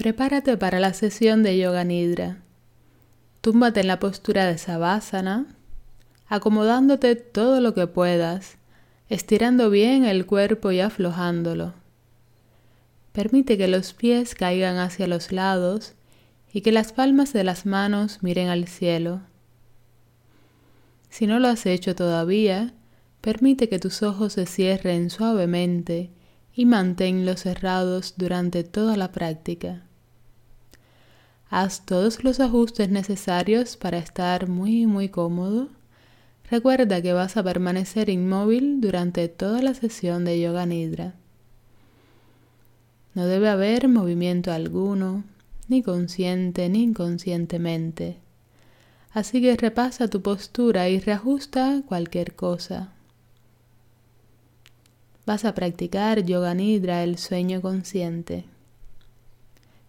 Prepárate para la sesión de Yoga Nidra. Túmbate en la postura de Savasana, acomodándote todo lo que puedas, estirando bien el cuerpo y aflojándolo. Permite que los pies caigan hacia los lados y que las palmas de las manos miren al cielo. Si no lo has hecho todavía, permite que tus ojos se cierren suavemente y manténlos cerrados durante toda la práctica. Haz todos los ajustes necesarios para estar muy muy cómodo. Recuerda que vas a permanecer inmóvil durante toda la sesión de Yoga Nidra. No debe haber movimiento alguno, ni consciente ni inconscientemente. Así que repasa tu postura y reajusta cualquier cosa. Vas a practicar Yoga Nidra, el sueño consciente.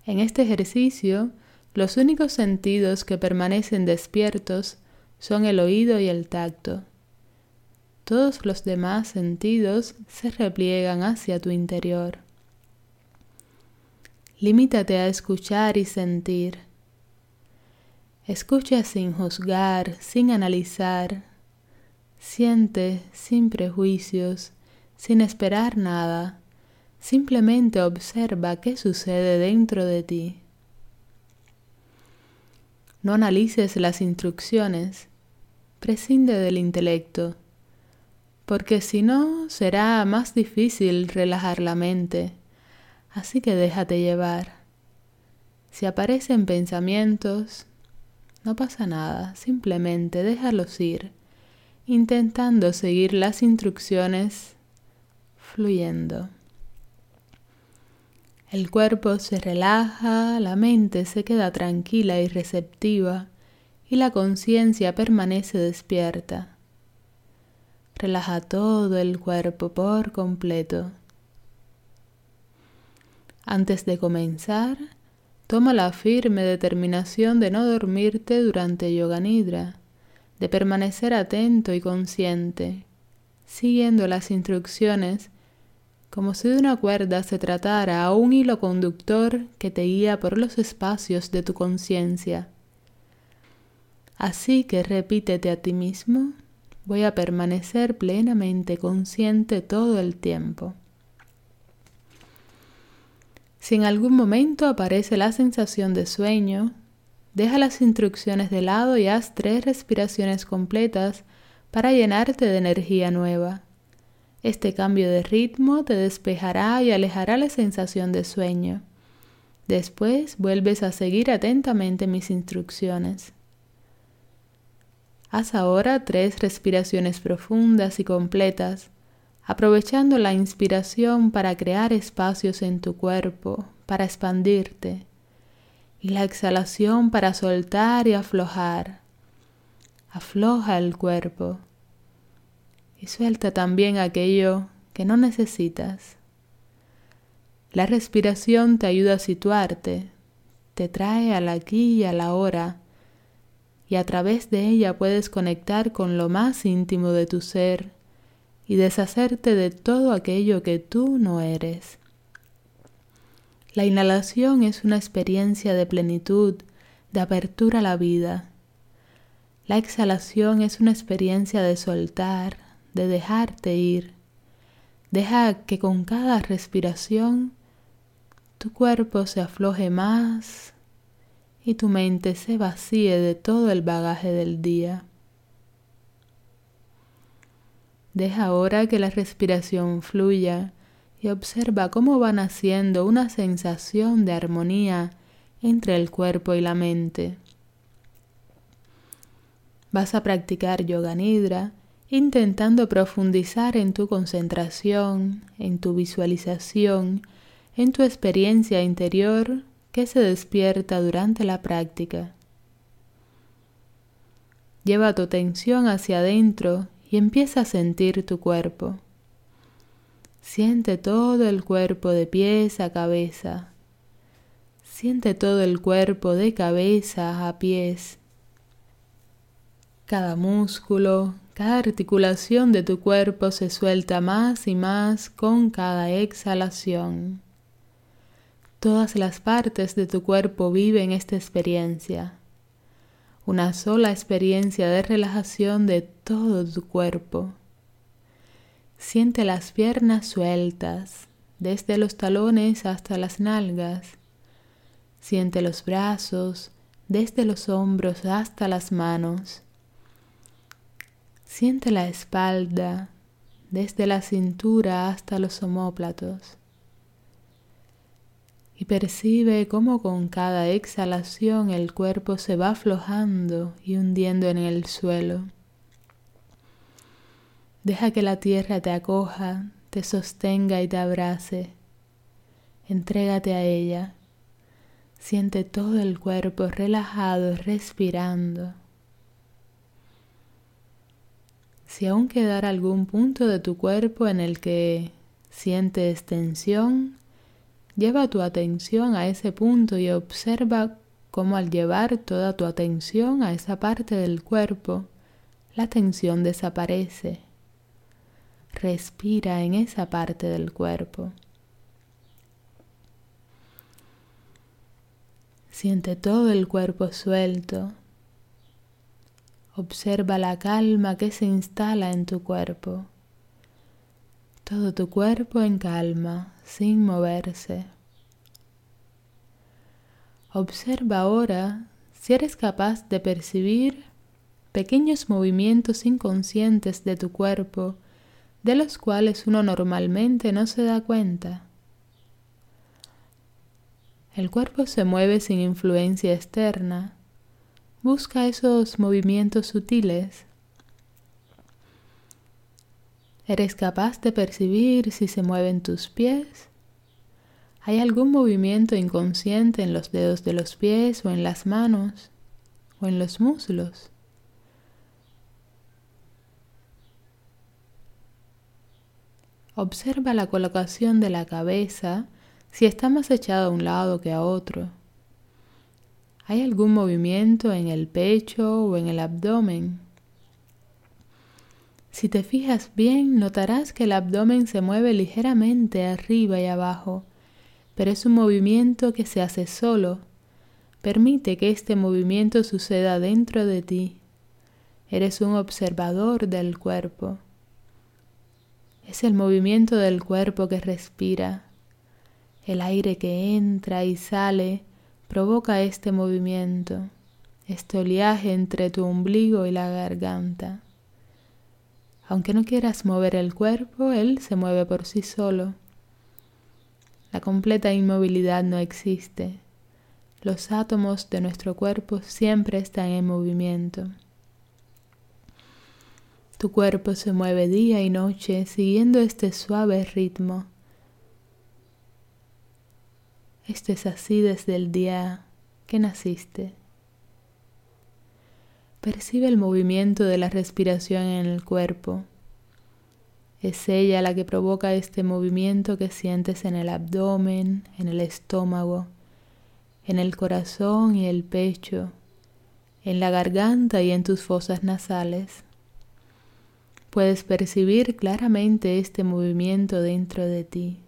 En este ejercicio, los únicos sentidos que permanecen despiertos son el oído y el tacto. Todos los demás sentidos se repliegan hacia tu interior. Limítate a escuchar y sentir. Escucha sin juzgar, sin analizar. Siente sin prejuicios, sin esperar nada. Simplemente observa qué sucede dentro de ti. No analices las instrucciones, prescinde del intelecto, porque si no será más difícil relajar la mente, así que déjate llevar. Si aparecen pensamientos, no pasa nada, simplemente déjalos ir, intentando seguir las instrucciones fluyendo. El cuerpo se relaja, la mente se queda tranquila y receptiva y la conciencia permanece despierta. Relaja todo el cuerpo por completo. Antes de comenzar, toma la firme determinación de no dormirte durante Yoga Nidra, de permanecer atento y consciente, siguiendo las instrucciones como si de una cuerda se tratara a un hilo conductor que te guía por los espacios de tu conciencia. Así que repítete a ti mismo, voy a permanecer plenamente consciente todo el tiempo. Si en algún momento aparece la sensación de sueño, deja las instrucciones de lado y haz tres respiraciones completas para llenarte de energía nueva. Este cambio de ritmo te despejará y alejará la sensación de sueño. Después vuelves a seguir atentamente mis instrucciones. Haz ahora tres respiraciones profundas y completas, aprovechando la inspiración para crear espacios en tu cuerpo, para expandirte, y la exhalación para soltar y aflojar. Afloja el cuerpo y suelta también aquello que no necesitas. La respiración te ayuda a situarte, te trae al aquí y a la hora, y a través de ella puedes conectar con lo más íntimo de tu ser y deshacerte de todo aquello que tú no eres. La inhalación es una experiencia de plenitud, de apertura a la vida. La exhalación es una experiencia de soltar, de dejarte ir. Deja que con cada respiración tu cuerpo se afloje más y tu mente se vacíe de todo el bagaje del día. Deja ahora que la respiración fluya y observa cómo va naciendo una sensación de armonía entre el cuerpo y la mente. Vas a practicar yoga nidra intentando profundizar en tu concentración, en tu visualización, en tu experiencia interior que se despierta durante la práctica. Lleva tu atención hacia adentro y empieza a sentir tu cuerpo. Siente todo el cuerpo de pies a cabeza. Siente todo el cuerpo de cabeza a pies. Cada músculo, cada articulación de tu cuerpo se suelta más y más con cada exhalación. Todas las partes de tu cuerpo viven esta experiencia. Una sola experiencia de relajación de todo tu cuerpo. Siente las piernas sueltas, desde los talones hasta las nalgas. Siente los brazos, desde los hombros hasta las manos. Siente la espalda, desde la cintura hasta los omóplatos y percibe cómo con cada exhalación el cuerpo se va aflojando y hundiendo en el suelo. Deja que la tierra te acoja, te sostenga y te abrace. Entrégate a ella. Siente todo el cuerpo relajado, respirando. Si aún quedara algún punto de tu cuerpo en el que sientes tensión, Lleva tu atención a ese punto y observa cómo al llevar toda tu atención a esa parte del cuerpo, la tensión desaparece. Respira en esa parte del cuerpo. Siente todo el cuerpo suelto. Observa la calma que se instala en tu cuerpo. Todo tu cuerpo en calma, sin moverse. Observa ahora si eres capaz de percibir pequeños movimientos inconscientes de tu cuerpo de los cuales uno normalmente no se da cuenta. El cuerpo se mueve sin influencia externa. Busca esos movimientos sutiles ¿Eres capaz de percibir si se mueven tus pies? ¿Hay algún movimiento inconsciente en los dedos de los pies o en las manos o en los muslos? Observa la colocación de la cabeza si está más echada a un lado que a otro. ¿Hay algún movimiento en el pecho o en el abdomen? Si te fijas bien, notarás que el abdomen se mueve ligeramente arriba y abajo, pero es un movimiento que se hace solo. Permite que este movimiento suceda dentro de ti. Eres un observador del cuerpo. Es el movimiento del cuerpo que respira. El aire que entra y sale provoca este movimiento, este oleaje entre tu ombligo y la garganta. Aunque no quieras mover el cuerpo, él se mueve por sí solo. La completa inmovilidad no existe. Los átomos de nuestro cuerpo siempre están en movimiento. Tu cuerpo se mueve día y noche siguiendo este suave ritmo. Esto es así desde el día que naciste. Percibe el movimiento de la respiración en el cuerpo. Es ella la que provoca este movimiento que sientes en el abdomen, en el estómago, en el corazón y el pecho, en la garganta y en tus fosas nasales. Puedes percibir claramente este movimiento dentro de ti.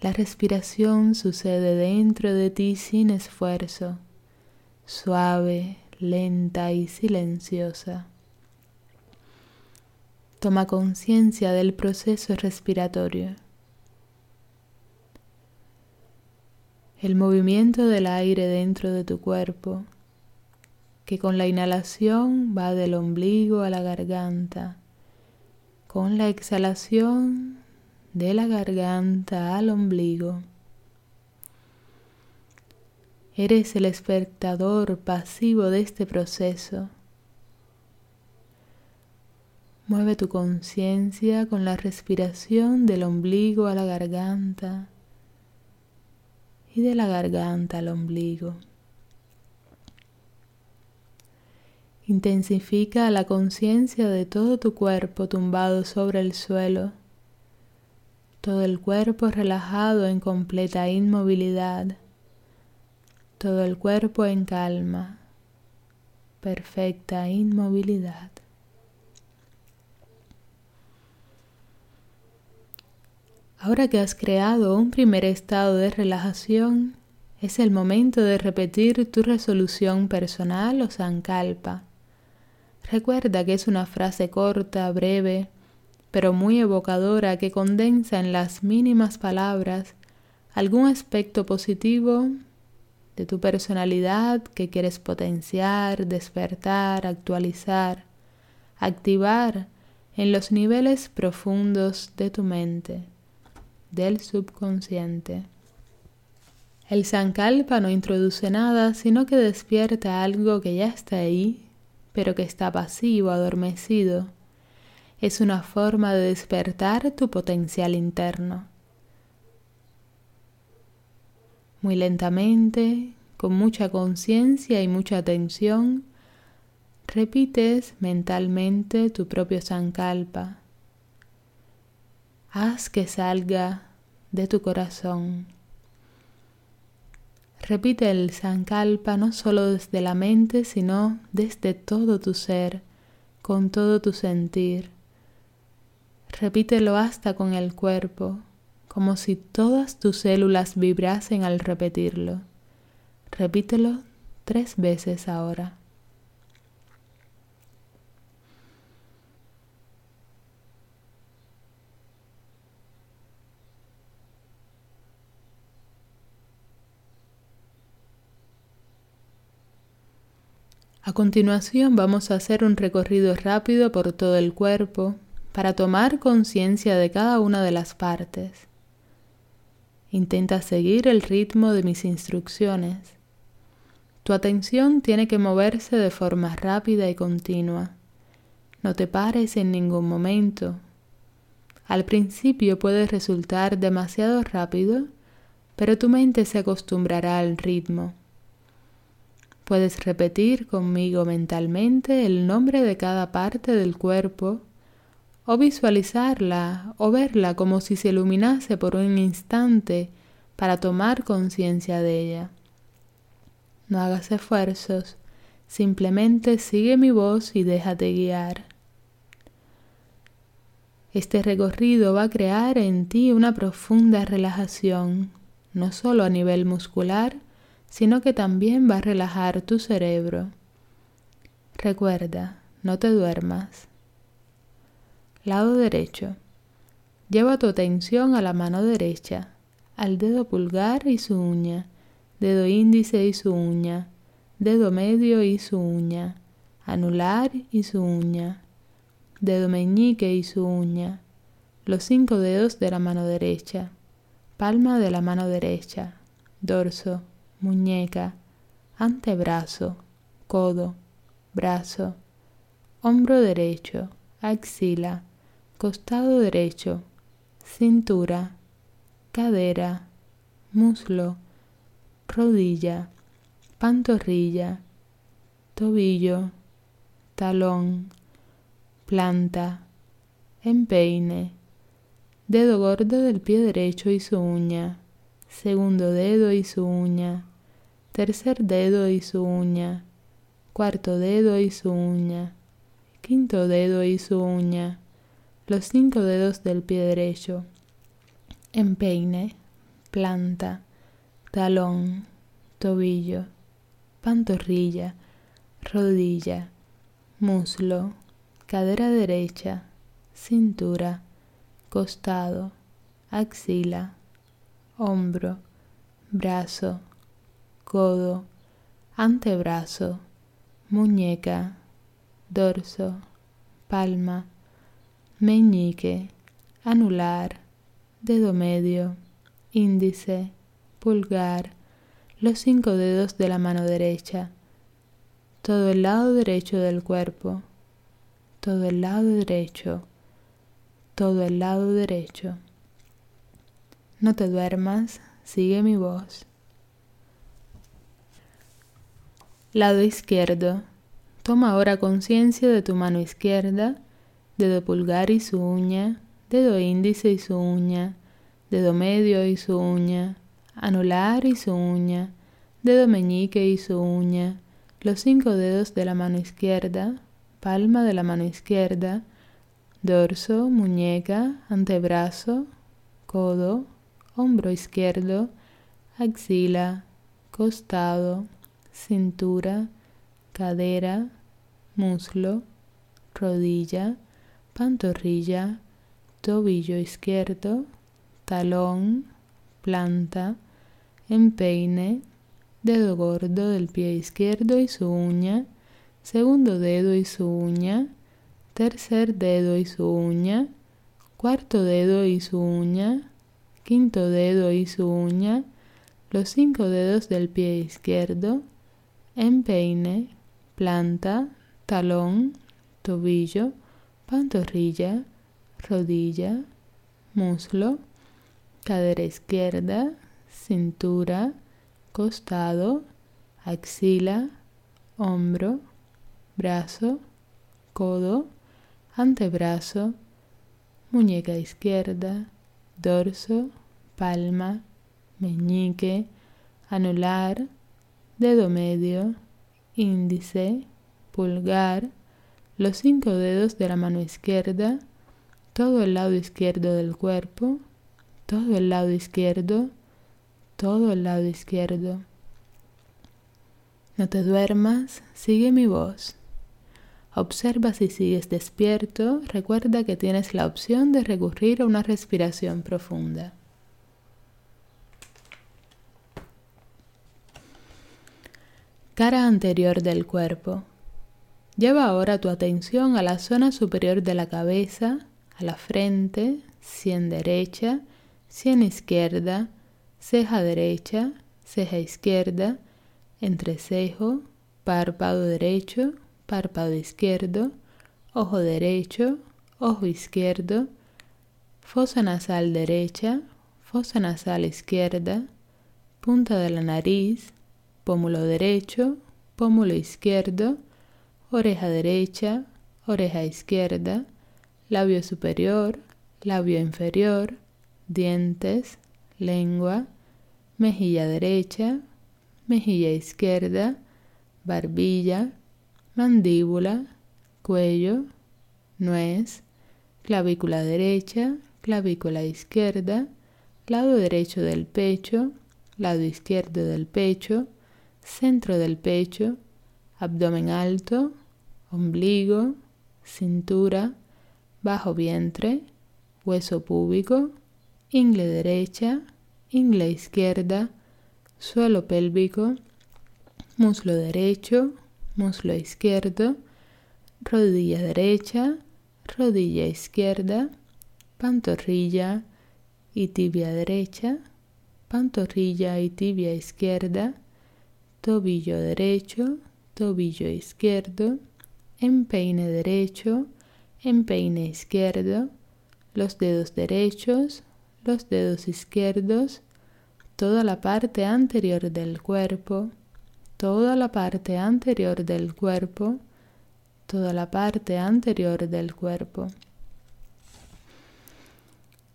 La respiración sucede dentro de ti sin esfuerzo, suave, lenta y silenciosa. Toma conciencia del proceso respiratorio. El movimiento del aire dentro de tu cuerpo, que con la inhalación va del ombligo a la garganta, con la exhalación de la garganta al ombligo. Eres el espectador pasivo de este proceso. Mueve tu conciencia con la respiración del ombligo a la garganta y de la garganta al ombligo. Intensifica la conciencia de todo tu cuerpo tumbado sobre el suelo, todo el cuerpo relajado en completa inmovilidad todo el cuerpo en calma, perfecta inmovilidad. Ahora que has creado un primer estado de relajación, es el momento de repetir tu resolución personal o sankalpa. Recuerda que es una frase corta, breve, pero muy evocadora que condensa en las mínimas palabras algún aspecto positivo de tu personalidad que quieres potenciar, despertar, actualizar, activar en los niveles profundos de tu mente, del subconsciente. El Sankalpa no introduce nada, sino que despierta algo que ya está ahí, pero que está pasivo, adormecido. Es una forma de despertar tu potencial interno. Muy lentamente, con mucha conciencia y mucha atención, repites mentalmente tu propio Sankalpa. Haz que salga de tu corazón. Repite el Sankalpa no solo desde la mente, sino desde todo tu ser, con todo tu sentir. Repítelo hasta con el cuerpo, como si todas tus células vibrasen al repetirlo. Repítelo tres veces ahora. A continuación vamos a hacer un recorrido rápido por todo el cuerpo para tomar conciencia de cada una de las partes. Intenta seguir el ritmo de mis instrucciones. Tu atención tiene que moverse de forma rápida y continua. No te pares en ningún momento. Al principio puede resultar demasiado rápido, pero tu mente se acostumbrará al ritmo. Puedes repetir conmigo mentalmente el nombre de cada parte del cuerpo o visualizarla o verla como si se iluminase por un instante para tomar conciencia de ella. No hagas esfuerzos, simplemente sigue mi voz y déjate guiar. Este recorrido va a crear en ti una profunda relajación, no solo a nivel muscular, sino que también va a relajar tu cerebro. Recuerda, no te duermas. Lado derecho. Lleva tu atención a la mano derecha, al dedo pulgar y su uña, dedo índice y su uña, dedo medio y su uña, anular y su uña, dedo meñique y su uña, los cinco dedos de la mano derecha, palma de la mano derecha, dorso, muñeca, antebrazo, codo, brazo, hombro derecho, axila, costado derecho, cintura, cadera, muslo, rodilla, pantorrilla, tobillo, talón, planta, empeine, dedo gordo del pie derecho y su uña, segundo dedo y su uña, tercer dedo y su uña, cuarto dedo y su uña, quinto dedo y su uña, los cinco dedos del pie derecho, empeine, planta, talón, tobillo, pantorrilla, rodilla, muslo, cadera derecha, cintura, costado, axila, hombro, brazo, codo, antebrazo, muñeca, dorso, palma, meñique, anular, dedo medio, índice, pulgar, los cinco dedos de la mano derecha, todo el lado derecho del cuerpo, todo el lado derecho, todo el lado derecho. No te duermas, sigue mi voz. Lado izquierdo. Toma ahora conciencia de tu mano izquierda, dedo pulgar y su uña, dedo índice y su uña, dedo medio y su uña, anular y su uña, dedo meñique y su uña, los cinco dedos de la mano izquierda, palma de la mano izquierda, dorso, muñeca, antebrazo, codo, hombro izquierdo, axila, costado, cintura, cadera, muslo, rodilla, pantorrilla, tobillo izquierdo, talón, planta, empeine, dedo gordo del pie izquierdo y su uña, segundo dedo y su uña, tercer dedo y su uña, cuarto dedo y su uña, quinto dedo y su uña, los cinco dedos del pie izquierdo, empeine, planta, talón, tobillo, pantorrilla, rodilla, muslo, cadera izquierda, cintura, costado, axila, hombro, brazo, codo, antebrazo, muñeca izquierda, dorso, palma, meñique, anular, dedo medio, índice, pulgar, los cinco dedos de la mano izquierda, todo el lado izquierdo del cuerpo, todo el lado izquierdo, todo el lado izquierdo. No te duermas, sigue mi voz. Observa si sigues despierto, recuerda que tienes la opción de recurrir a una respiración profunda. Cara anterior del cuerpo. Lleva ahora tu atención a la zona superior de la cabeza, a la frente, sien derecha, sien izquierda, ceja derecha, ceja izquierda, entrecejo, párpado derecho, párpado izquierdo, ojo derecho, ojo izquierdo, fosa nasal derecha, fosa nasal izquierda, punta de la nariz, pómulo derecho, pómulo izquierdo, oreja derecha, oreja izquierda, labio superior, labio inferior, dientes, lengua, mejilla derecha, mejilla izquierda, barbilla, mandíbula, cuello, nuez, clavícula derecha, clavícula izquierda, lado derecho del pecho, lado izquierdo del pecho, centro del pecho, abdomen alto, ombligo, cintura, bajo vientre, hueso púbico, ingle derecha, ingle izquierda, suelo pélvico, muslo derecho, muslo izquierdo, rodilla derecha, rodilla izquierda, pantorrilla y tibia derecha, pantorrilla y tibia izquierda, tobillo derecho, tobillo izquierdo, empeine derecho, empeine izquierdo, los dedos derechos, los dedos izquierdos, toda la parte anterior del cuerpo, toda la parte anterior del cuerpo, toda la parte anterior del cuerpo.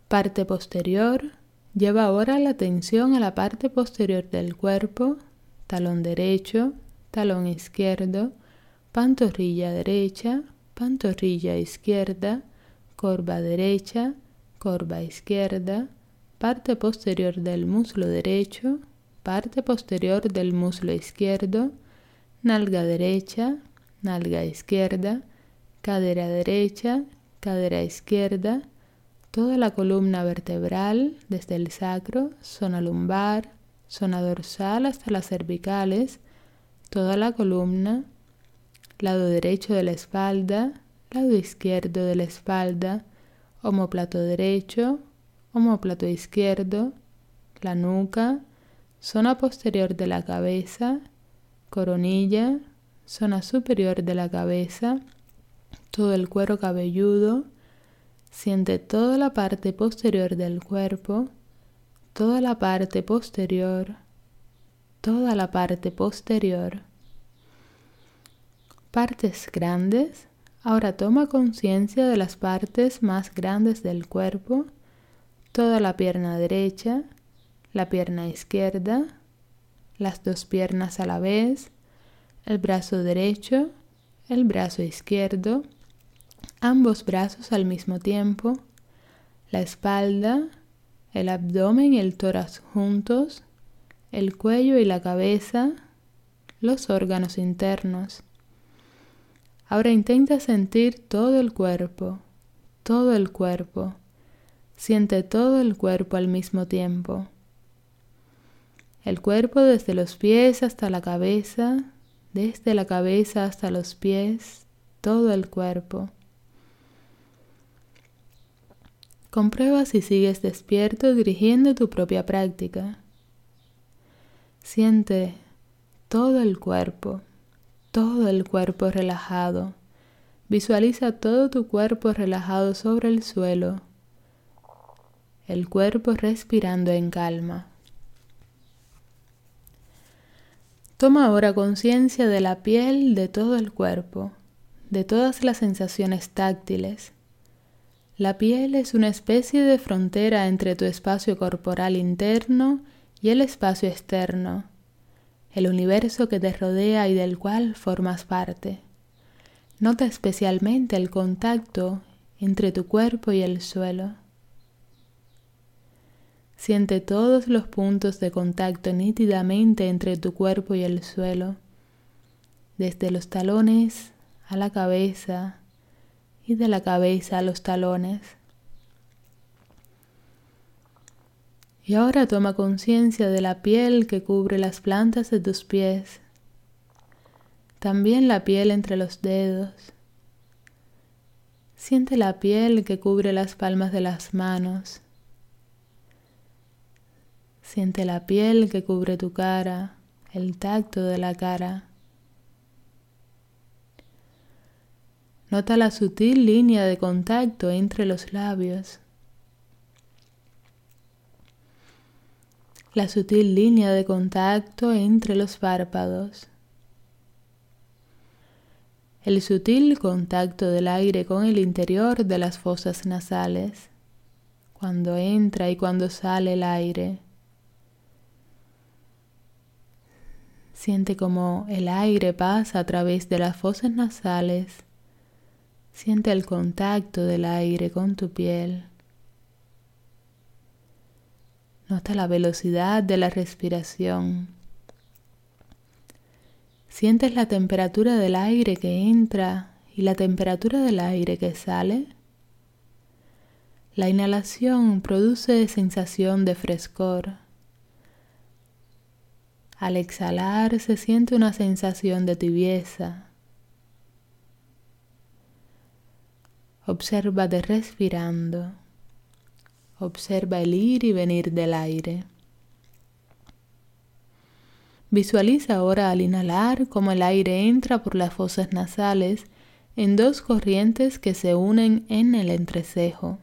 Parte posterior. Lleva ahora la atención a la parte posterior del cuerpo, talón derecho, talón izquierdo, pantorrilla derecha, pantorrilla izquierda, corva derecha, corva izquierda, parte posterior del muslo derecho, parte posterior del muslo izquierdo, nalga derecha, nalga izquierda, cadera derecha, cadera izquierda, toda la columna vertebral desde el sacro, zona lumbar, zona dorsal hasta las cervicales, toda la columna, lado derecho de la espalda, lado izquierdo de la espalda, omoplato derecho, omoplato izquierdo, la nuca, zona posterior de la cabeza, coronilla, zona superior de la cabeza, todo el cuero cabelludo, siente toda la parte posterior del cuerpo, toda la parte posterior, toda la parte posterior. Partes grandes. Ahora toma conciencia de las partes más grandes del cuerpo, toda la pierna derecha, la pierna izquierda, las dos piernas a la vez, el brazo derecho, el brazo izquierdo, ambos brazos al mismo tiempo, la espalda, el abdomen y el tórax juntos, el cuello y la cabeza, los órganos internos. Ahora intenta sentir todo el cuerpo, todo el cuerpo. Siente todo el cuerpo al mismo tiempo. El cuerpo desde los pies hasta la cabeza, desde la cabeza hasta los pies, todo el cuerpo. Comprueba si sigues despierto dirigiendo tu propia práctica. Siente todo el cuerpo, todo el cuerpo relajado. Visualiza todo tu cuerpo relajado sobre el suelo, el cuerpo respirando en calma. Toma ahora conciencia de la piel de todo el cuerpo, de todas las sensaciones táctiles, la piel es una especie de frontera entre tu espacio corporal interno y el espacio externo, el universo que te rodea y del cual formas parte. Nota especialmente el contacto entre tu cuerpo y el suelo. Siente todos los puntos de contacto nítidamente entre tu cuerpo y el suelo, desde los talones a la cabeza, y de la cabeza a los talones. Y ahora toma conciencia de la piel que cubre las plantas de tus pies, también la piel entre los dedos. Siente la piel que cubre las palmas de las manos. Siente la piel que cubre tu cara, el tacto de la cara. Nota la sutil línea de contacto entre los labios. La sutil línea de contacto entre los párpados. El sutil contacto del aire con el interior de las fosas nasales, cuando entra y cuando sale el aire. Siente como el aire pasa a través de las fosas nasales Siente el contacto del aire con tu piel. Nota la velocidad de la respiración. ¿Sientes la temperatura del aire que entra y la temperatura del aire que sale? La inhalación produce sensación de frescor. Al exhalar se siente una sensación de tibieza. Obsérvate respirando. Observa el ir y venir del aire. Visualiza ahora al inhalar cómo el aire entra por las fosas nasales en dos corrientes que se unen en el entrecejo.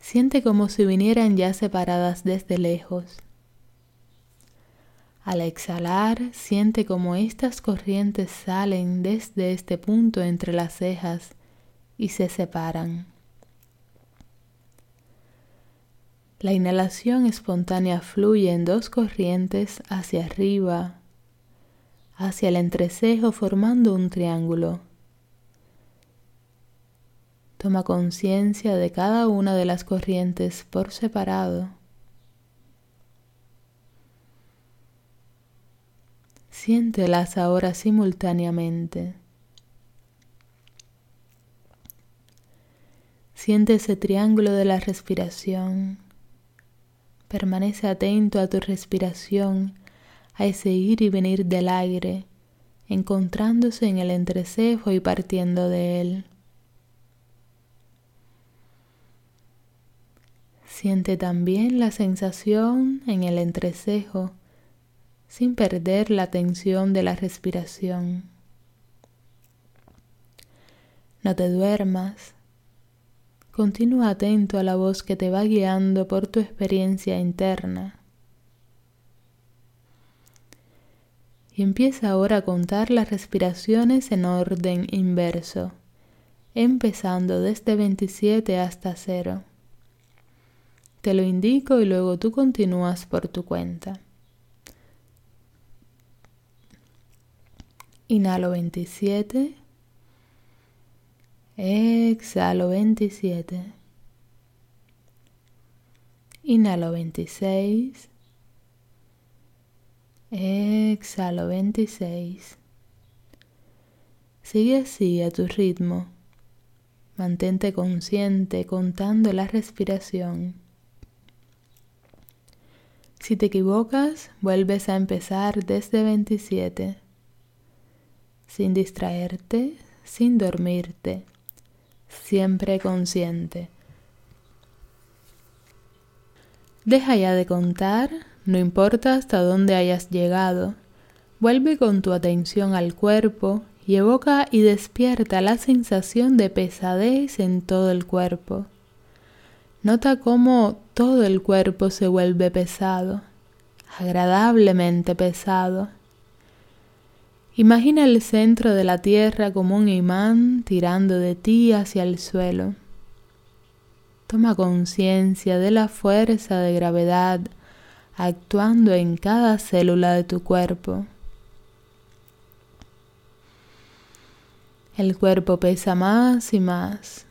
Siente como si vinieran ya separadas desde lejos. Al exhalar, siente como estas corrientes salen desde este punto entre las cejas y se separan. La inhalación espontánea fluye en dos corrientes hacia arriba, hacia el entrecejo formando un triángulo. Toma conciencia de cada una de las corrientes por separado. Siéntelas ahora simultáneamente. Siente ese triángulo de la respiración. Permanece atento a tu respiración, a ese ir y venir del aire, encontrándose en el entrecejo y partiendo de él. Siente también la sensación en el entrecejo sin perder la tensión de la respiración. No te duermas, Continúa atento a la voz que te va guiando por tu experiencia interna. Y empieza ahora a contar las respiraciones en orden inverso, empezando desde 27 hasta 0. Te lo indico y luego tú continúas por tu cuenta. Inhalo 27. Exhalo 27. Inhalo 26. Exhalo 26. Sigue así a tu ritmo. Mantente consciente contando la respiración. Si te equivocas, vuelves a empezar desde 27, sin distraerte, sin dormirte, siempre consciente. Deja ya de contar, no importa hasta dónde hayas llegado. Vuelve con tu atención al cuerpo y evoca y despierta la sensación de pesadez en todo el cuerpo. Nota cómo todo el cuerpo se vuelve pesado, agradablemente pesado. Imagina el centro de la tierra como un imán tirando de ti hacia el suelo. Toma conciencia de la fuerza de gravedad actuando en cada célula de tu cuerpo. El cuerpo pesa más y más,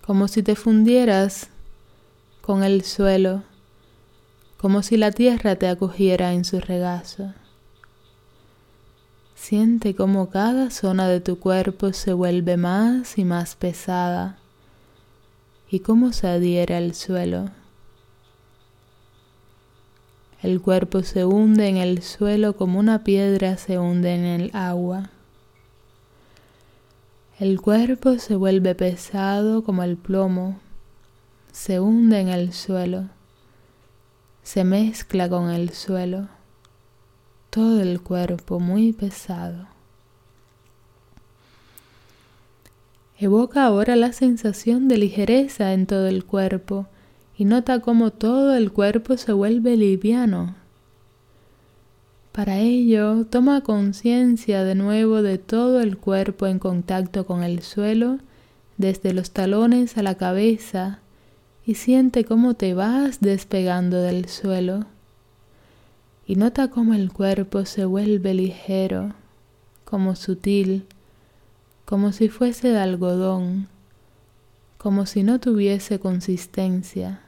como si te fundieras con el suelo, como si la tierra te acogiera en su regazo. Siente como cada zona de tu cuerpo se vuelve más y más pesada y cómo se adhiere al suelo. El cuerpo se hunde en el suelo como una piedra se hunde en el agua. El cuerpo se vuelve pesado como el plomo, se hunde en el suelo, se mezcla con el suelo, todo el cuerpo muy pesado. Evoca ahora la sensación de ligereza en todo el cuerpo y nota cómo todo el cuerpo se vuelve liviano. Para ello, toma conciencia de nuevo de todo el cuerpo en contacto con el suelo, desde los talones a la cabeza, y siente cómo te vas despegando del suelo. Y nota cómo el cuerpo se vuelve ligero, como sutil, como si fuese de algodón, como si no tuviese consistencia,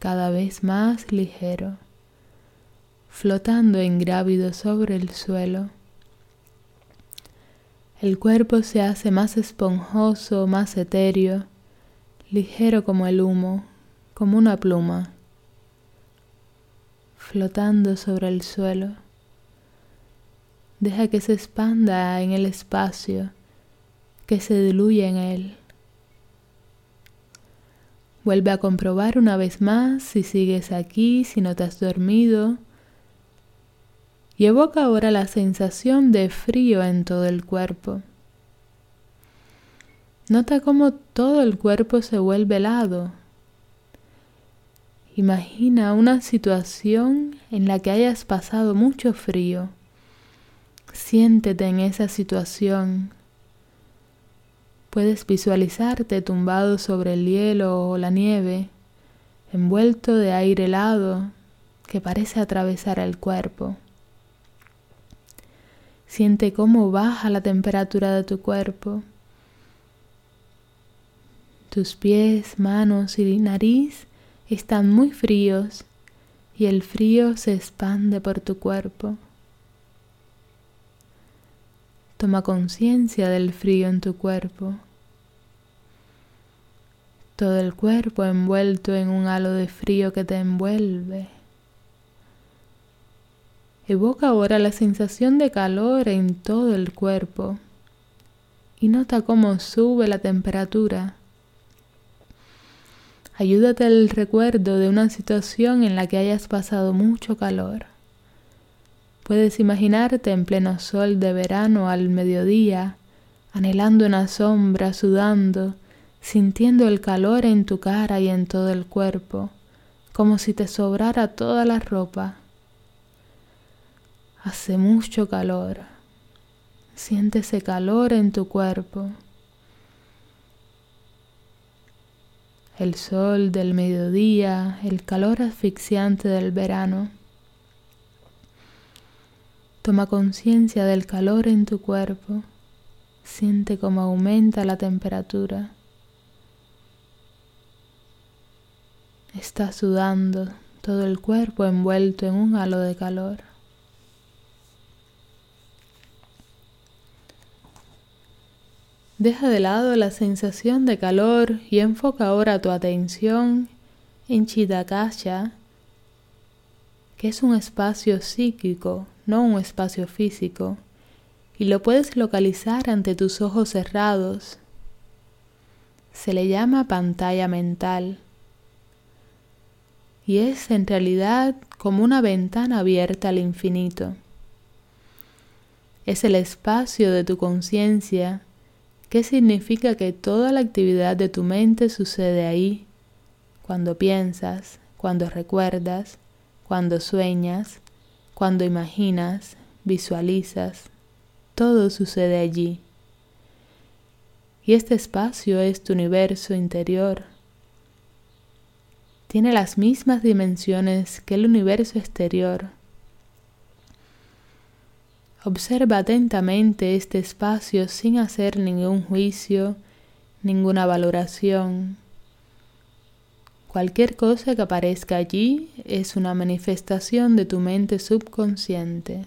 cada vez más ligero, flotando ingrávido sobre el suelo. El cuerpo se hace más esponjoso, más etéreo, ligero como el humo, como una pluma, flotando sobre el suelo. Deja que se expanda en el espacio, que se diluya en él. Vuelve a comprobar una vez más si sigues aquí, si no te has dormido. Y evoca ahora la sensación de frío en todo el cuerpo. Nota cómo todo el cuerpo se vuelve helado. Imagina una situación en la que hayas pasado mucho frío Siéntete en esa situación. Puedes visualizarte tumbado sobre el hielo o la nieve, envuelto de aire helado que parece atravesar el cuerpo. Siente cómo baja la temperatura de tu cuerpo. Tus pies, manos y nariz están muy fríos y el frío se expande por tu cuerpo. Toma conciencia del frío en tu cuerpo. Todo el cuerpo envuelto en un halo de frío que te envuelve. Evoca ahora la sensación de calor en todo el cuerpo y nota cómo sube la temperatura. Ayúdate al recuerdo de una situación en la que hayas pasado mucho calor. Puedes imaginarte en pleno sol de verano al mediodía, anhelando una sombra, sudando, sintiendo el calor en tu cara y en todo el cuerpo, como si te sobrara toda la ropa. Hace mucho calor. Siente ese calor en tu cuerpo. El sol del mediodía, el calor asfixiante del verano. Toma conciencia del calor en tu cuerpo. Siente cómo aumenta la temperatura. Estás sudando, todo el cuerpo envuelto en un halo de calor. Deja de lado la sensación de calor y enfoca ahora tu atención en Chidakasha, que es un espacio psíquico, no un espacio físico, y lo puedes localizar ante tus ojos cerrados. Se le llama pantalla mental y es en realidad como una ventana abierta al infinito. Es el espacio de tu conciencia ¿Qué significa que toda la actividad de tu mente sucede ahí? Cuando piensas, cuando recuerdas, cuando sueñas, cuando imaginas, visualizas, todo sucede allí. Y este espacio es tu universo interior. Tiene las mismas dimensiones que el universo exterior Observa atentamente este espacio sin hacer ningún juicio, ninguna valoración. Cualquier cosa que aparezca allí es una manifestación de tu mente subconsciente.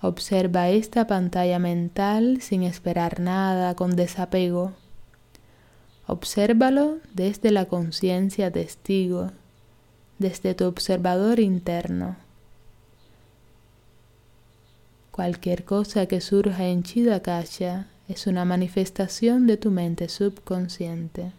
Observa esta pantalla mental sin esperar nada, con desapego. Obsérvalo desde la conciencia testigo, desde tu observador interno. Cualquier cosa que surja en Chidakasha es una manifestación de tu mente subconsciente.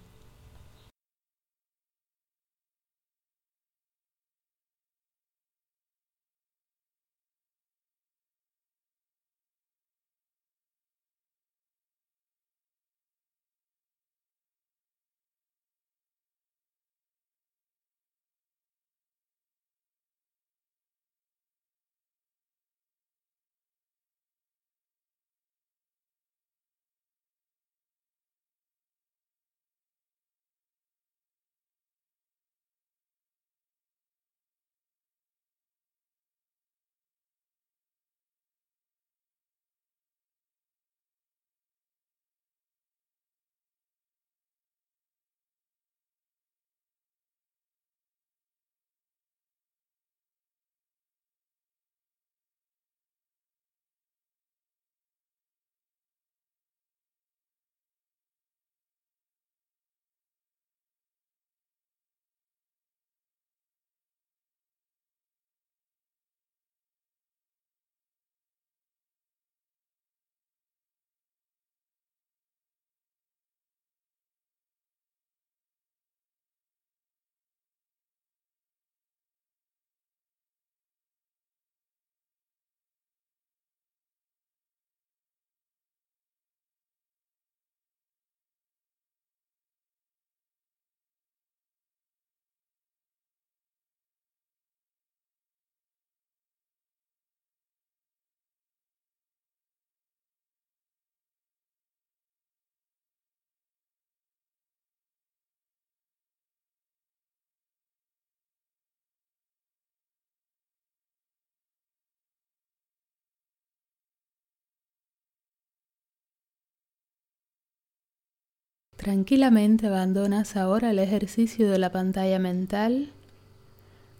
Tranquilamente abandonas ahora el ejercicio de la pantalla mental,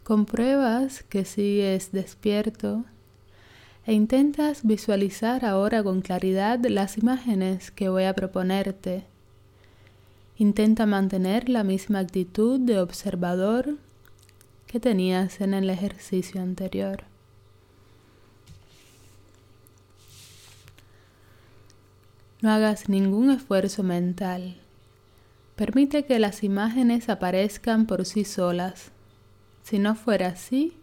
compruebas que sigues despierto e intentas visualizar ahora con claridad las imágenes que voy a proponerte. Intenta mantener la misma actitud de observador que tenías en el ejercicio anterior. No hagas ningún esfuerzo mental. Permite que las imágenes aparezcan por sí solas. Si no fuera así,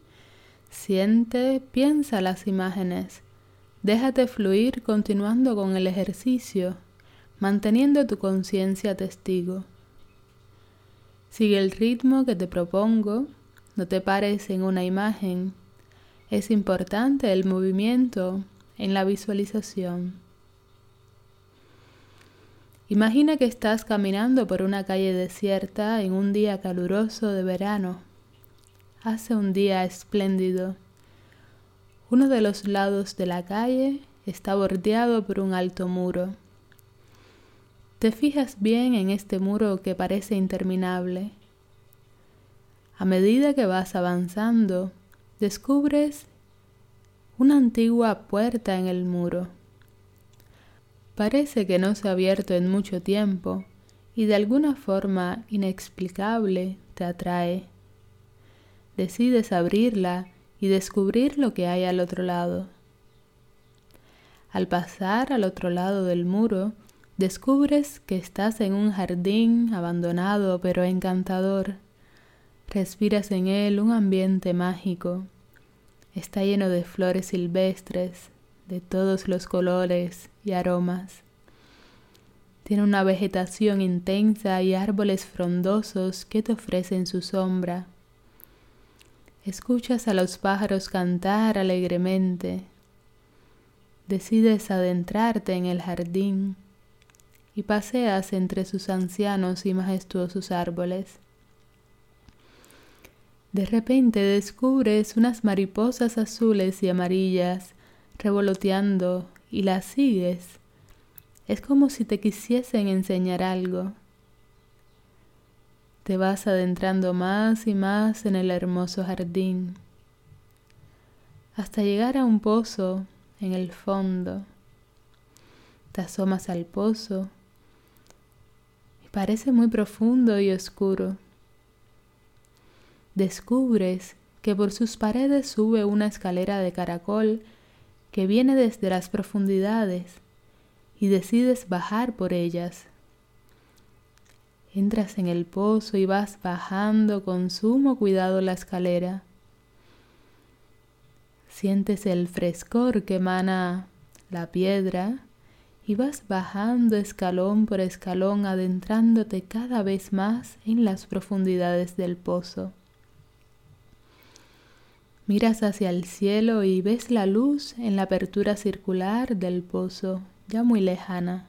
siente, piensa las imágenes. Déjate fluir continuando con el ejercicio, manteniendo tu conciencia testigo. Sigue el ritmo que te propongo, no te pares en una imagen. Es importante el movimiento en la visualización. Imagina que estás caminando por una calle desierta en un día caluroso de verano. Hace un día espléndido. Uno de los lados de la calle está bordeado por un alto muro. te fijas bien en este muro que parece interminable. A medida que vas avanzando, descubres una antigua puerta en el muro. Parece que no se ha abierto en mucho tiempo y de alguna forma inexplicable te atrae. Decides abrirla y descubrir lo que hay al otro lado. Al pasar al otro lado del muro, descubres que estás en un jardín abandonado pero encantador. Respiras en él un ambiente mágico. Está lleno de flores silvestres, de todos los colores y aromas. Tiene una vegetación intensa y árboles frondosos que te ofrecen su sombra. Escuchas a los pájaros cantar alegremente. Decides adentrarte en el jardín y paseas entre sus ancianos y majestuosos árboles. De repente descubres unas mariposas azules y amarillas revoloteando y las sigues es como si te quisiesen enseñar algo. Te vas adentrando más y más en el hermoso jardín, hasta llegar a un pozo en el fondo. Te asomas al pozo y parece muy profundo y oscuro. Descubres que por sus paredes sube una escalera de caracol que viene desde las profundidades y decides bajar por ellas. Entras en el pozo y vas bajando con sumo cuidado la escalera. Sientes el frescor que emana la piedra y vas bajando escalón por escalón adentrándote cada vez más en las profundidades del pozo. Miras hacia el cielo y ves la luz en la apertura circular del pozo ya muy lejana.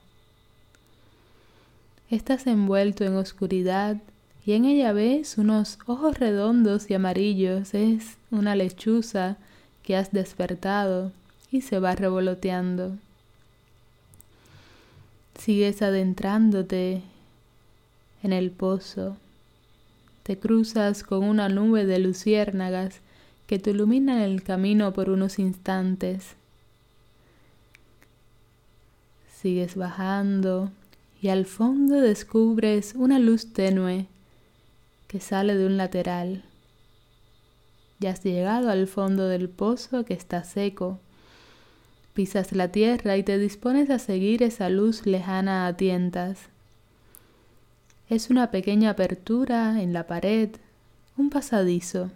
Estás envuelto en oscuridad y en ella ves unos ojos redondos y amarillos. Es una lechuza que has despertado y se va revoloteando. Sigues adentrándote en el pozo. Te cruzas con una nube de luciérnagas que te iluminan el camino por unos instantes. Sigues bajando y al fondo descubres una luz tenue que sale de un lateral. Ya has llegado al fondo del pozo que está seco. Pisas la tierra y te dispones a seguir esa luz lejana a tientas. Es una pequeña apertura en la pared, un pasadizo.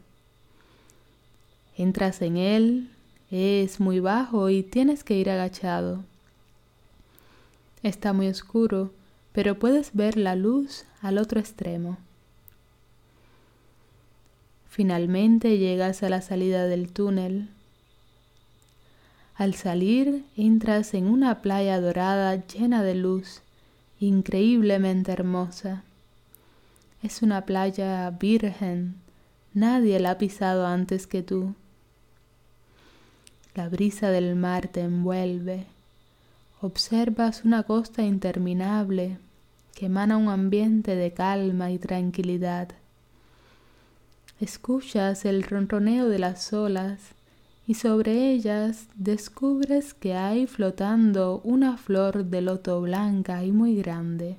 Entras en él, es muy bajo y tienes que ir agachado. Está muy oscuro, pero puedes ver la luz al otro extremo. Finalmente llegas a la salida del túnel. Al salir entras en una playa dorada llena de luz, increíblemente hermosa. Es una playa virgen, nadie la ha pisado antes que tú. La brisa del mar te envuelve observas una costa interminable que emana un ambiente de calma y tranquilidad. Escuchas el ronroneo de las olas y sobre ellas descubres que hay flotando una flor de loto blanca y muy grande.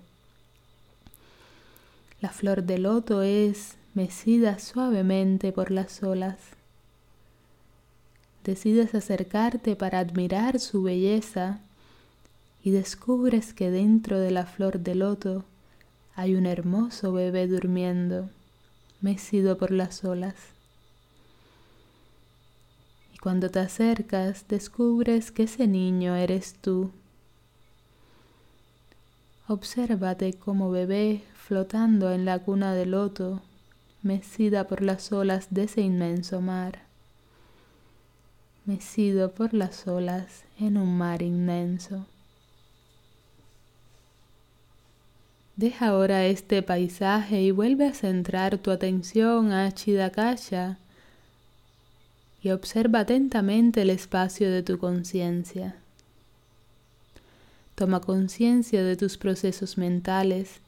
La flor de loto es mecida suavemente por las olas. Decides acercarte para admirar su belleza y descubres que dentro de la flor de loto hay un hermoso bebé durmiendo, mecido por las olas. Y cuando te acercas, descubres que ese niño eres tú. Obsérvate como bebé flotando en la cuna de loto, mecida por las olas de ese inmenso mar, mecido por las olas en un mar inmenso. Deja ahora este paisaje y vuelve a centrar tu atención a Chidakaya y observa atentamente el espacio de tu conciencia. Toma conciencia de tus procesos mentales,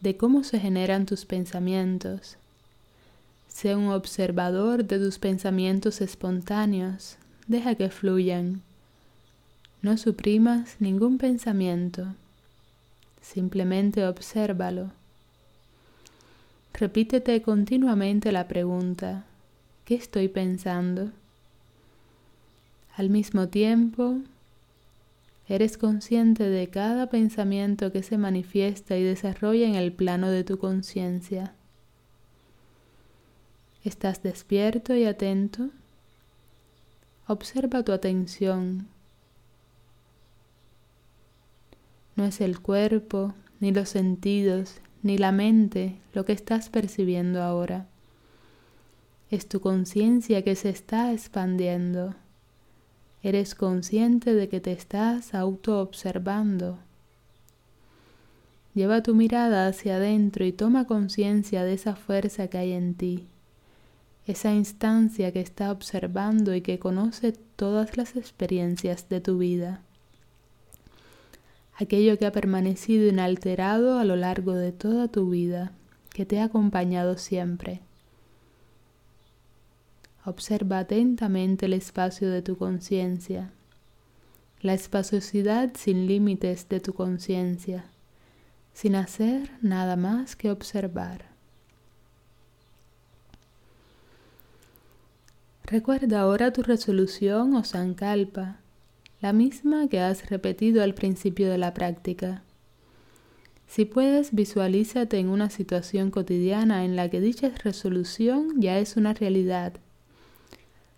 de cómo se generan tus pensamientos. Sé un observador de tus pensamientos espontáneos. Deja que fluyan. No suprimas ningún pensamiento. Simplemente obsérvalo. Repítete continuamente la pregunta, ¿qué estoy pensando? Al mismo tiempo, eres consciente de cada pensamiento que se manifiesta y desarrolla en el plano de tu conciencia. ¿Estás despierto y atento? Observa tu atención. No es el cuerpo, ni los sentidos, ni la mente lo que estás percibiendo ahora. Es tu conciencia que se está expandiendo. Eres consciente de que te estás auto-observando. Lleva tu mirada hacia adentro y toma conciencia de esa fuerza que hay en ti, esa instancia que está observando y que conoce todas las experiencias de tu vida, aquello que ha permanecido inalterado a lo largo de toda tu vida, que te ha acompañado siempre. Observa atentamente el espacio de tu conciencia, la espaciosidad sin límites de tu conciencia, sin hacer nada más que observar. Recuerda ahora tu resolución o sankalpa, la misma que has repetido al principio de la práctica. Si puedes, visualízate en una situación cotidiana en la que dicha resolución ya es una realidad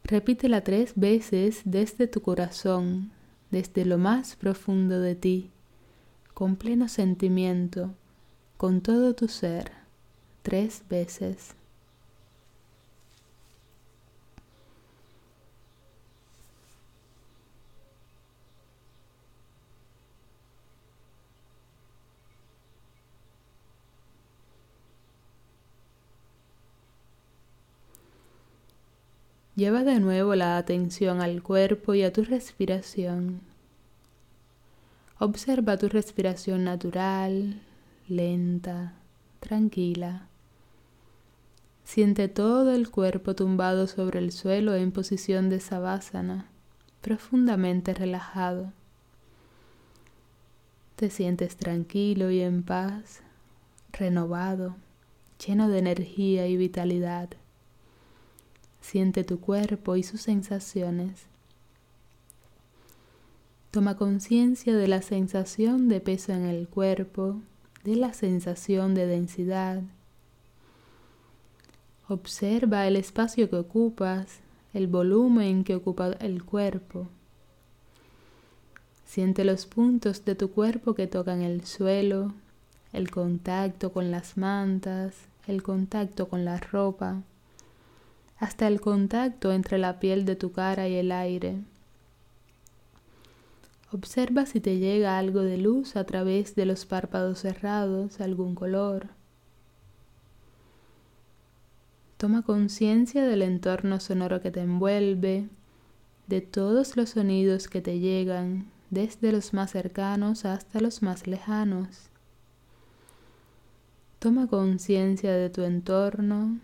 Repítela tres veces desde tu corazón, desde lo más profundo de ti, con pleno sentimiento, con todo tu ser, tres veces. Lleva de nuevo la atención al cuerpo y a tu respiración. Observa tu respiración natural, lenta, tranquila. Siente todo el cuerpo tumbado sobre el suelo en posición de sabásana, profundamente relajado. Te sientes tranquilo y en paz, renovado, lleno de energía y vitalidad. Siente tu cuerpo y sus sensaciones. Toma conciencia de la sensación de peso en el cuerpo, de la sensación de densidad. Observa el espacio que ocupas, el volumen que ocupa el cuerpo. Siente los puntos de tu cuerpo que tocan el suelo, el contacto con las mantas, el contacto con la ropa hasta el contacto entre la piel de tu cara y el aire. Observa si te llega algo de luz a través de los párpados cerrados, algún color. Toma conciencia del entorno sonoro que te envuelve, de todos los sonidos que te llegan, desde los más cercanos hasta los más lejanos. Toma conciencia de tu entorno,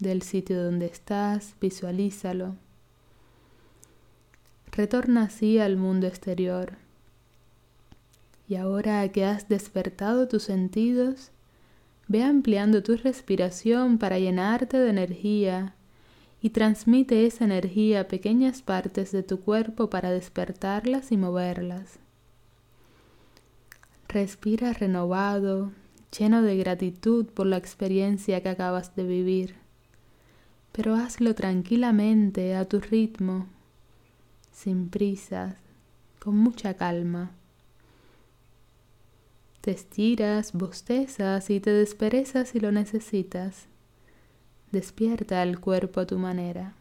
del sitio donde estás, visualízalo. Retorna así al mundo exterior. Y ahora que has despertado tus sentidos, ve ampliando tu respiración para llenarte de energía y transmite esa energía a pequeñas partes de tu cuerpo para despertarlas y moverlas. Respira renovado, lleno de gratitud por la experiencia que acabas de vivir pero hazlo tranquilamente a tu ritmo, sin prisas, con mucha calma. Te estiras, bostezas y te desperezas si lo necesitas. Despierta el cuerpo a tu manera.